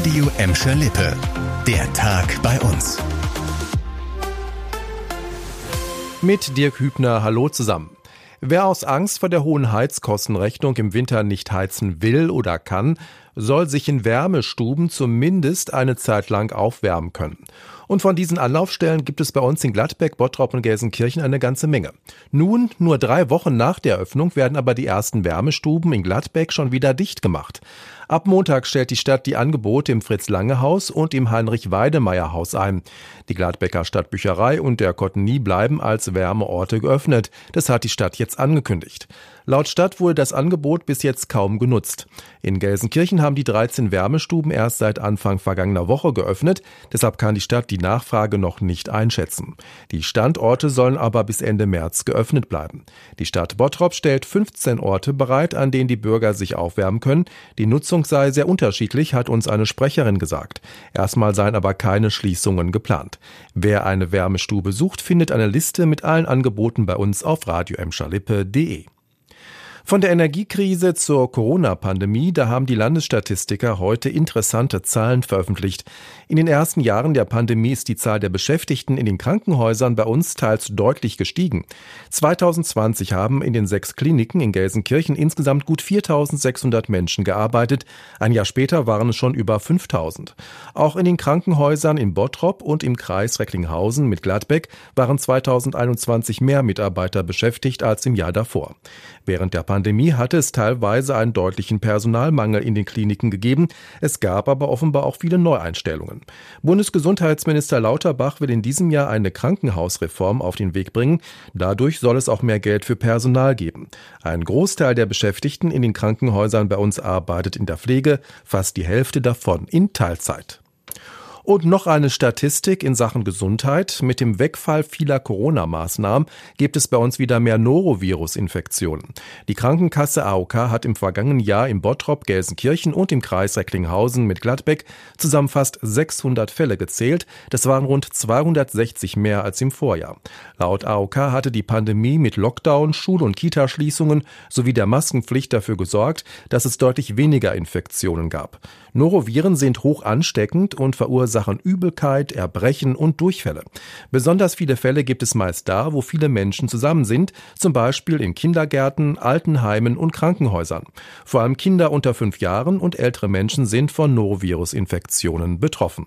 Radio Emscher Lippe. Der Tag bei uns. Mit Dirk Hübner, hallo zusammen. Wer aus Angst vor der hohen Heizkostenrechnung im Winter nicht heizen will oder kann, soll sich in Wärmestuben zumindest eine Zeit lang aufwärmen können. Und von diesen Anlaufstellen gibt es bei uns in Gladbeck, Bottrop und Gelsenkirchen eine ganze Menge. Nun, nur drei Wochen nach der Eröffnung, werden aber die ersten Wärmestuben in Gladbeck schon wieder dicht gemacht. Ab Montag stellt die Stadt die Angebote im Fritz-Lange-Haus und im Heinrich-Weidemeyer-Haus ein. Die Gladbecker Stadtbücherei und der Cottony bleiben als Wärmeorte geöffnet. Das hat die Stadt jetzt angekündigt. Laut Stadt wurde das Angebot bis jetzt kaum genutzt. In Gelsenkirchen haben die 13 Wärmestuben erst seit Anfang vergangener Woche geöffnet. Deshalb kann die Stadt die Nachfrage noch nicht einschätzen. Die Standorte sollen aber bis Ende März geöffnet bleiben. Die Stadt Bottrop stellt 15 Orte bereit, an denen die Bürger sich aufwärmen können. Die Nutzung Nutzung sei sehr unterschiedlich, hat uns eine Sprecherin gesagt. Erstmal seien aber keine Schließungen geplant. Wer eine Wärmestube sucht, findet eine Liste mit allen Angeboten bei uns auf radioemschalippe.de. Von der Energiekrise zur Corona-Pandemie, da haben die Landesstatistiker heute interessante Zahlen veröffentlicht. In den ersten Jahren der Pandemie ist die Zahl der Beschäftigten in den Krankenhäusern bei uns teils deutlich gestiegen. 2020 haben in den sechs Kliniken in Gelsenkirchen insgesamt gut 4600 Menschen gearbeitet. Ein Jahr später waren es schon über 5000. Auch in den Krankenhäusern in Bottrop und im Kreis Recklinghausen mit Gladbeck waren 2021 mehr Mitarbeiter beschäftigt als im Jahr davor. Während der Pandemie hatte es teilweise einen deutlichen Personalmangel in den Kliniken gegeben. Es gab aber offenbar auch viele Neueinstellungen. Bundesgesundheitsminister Lauterbach will in diesem Jahr eine Krankenhausreform auf den Weg bringen. Dadurch soll es auch mehr Geld für Personal geben. Ein Großteil der Beschäftigten in den Krankenhäusern bei uns arbeitet in der Pflege, fast die Hälfte davon in Teilzeit. Und noch eine Statistik in Sachen Gesundheit. Mit dem Wegfall vieler Corona-Maßnahmen gibt es bei uns wieder mehr Norovirus-Infektionen. Die Krankenkasse AOK hat im vergangenen Jahr im Bottrop, Gelsenkirchen und im Kreis Recklinghausen mit Gladbeck zusammen fast 600 Fälle gezählt. Das waren rund 260 mehr als im Vorjahr. Laut AOK hatte die Pandemie mit Lockdown, Schul- und Kitaschließungen sowie der Maskenpflicht dafür gesorgt, dass es deutlich weniger Infektionen gab. Noroviren sind hoch ansteckend und verursachen verursachen Übelkeit, Erbrechen und Durchfälle. Besonders viele Fälle gibt es meist da, wo viele Menschen zusammen sind, zum Beispiel in Kindergärten, Altenheimen und Krankenhäusern. Vor allem Kinder unter fünf Jahren und ältere Menschen sind von Norovirus-Infektionen betroffen.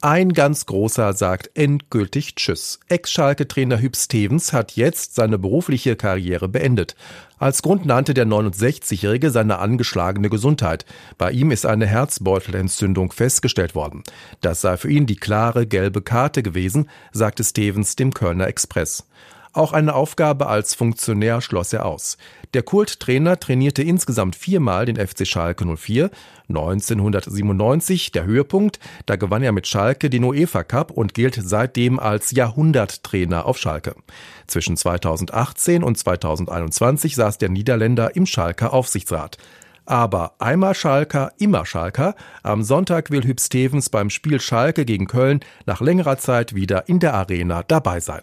Ein ganz großer sagt endgültig Tschüss. Ex-Schalke-Trainer Hüb Stevens hat jetzt seine berufliche Karriere beendet. Als Grund nannte der 69-Jährige seine angeschlagene Gesundheit. Bei ihm ist eine Herzbeutelentzündung festgestellt worden. Das sei für ihn die klare gelbe Karte gewesen, sagte Stevens dem Kölner Express. Auch eine Aufgabe als Funktionär schloss er aus. Der Kulttrainer trainierte insgesamt viermal den FC Schalke 04. 1997 der Höhepunkt, da gewann er mit Schalke den UEFA Cup und gilt seitdem als Jahrhunderttrainer auf Schalke. Zwischen 2018 und 2021 saß der Niederländer im Schalker Aufsichtsrat. Aber einmal Schalker, immer Schalker. Am Sonntag will Hüb Stevens beim Spiel Schalke gegen Köln nach längerer Zeit wieder in der Arena dabei sein.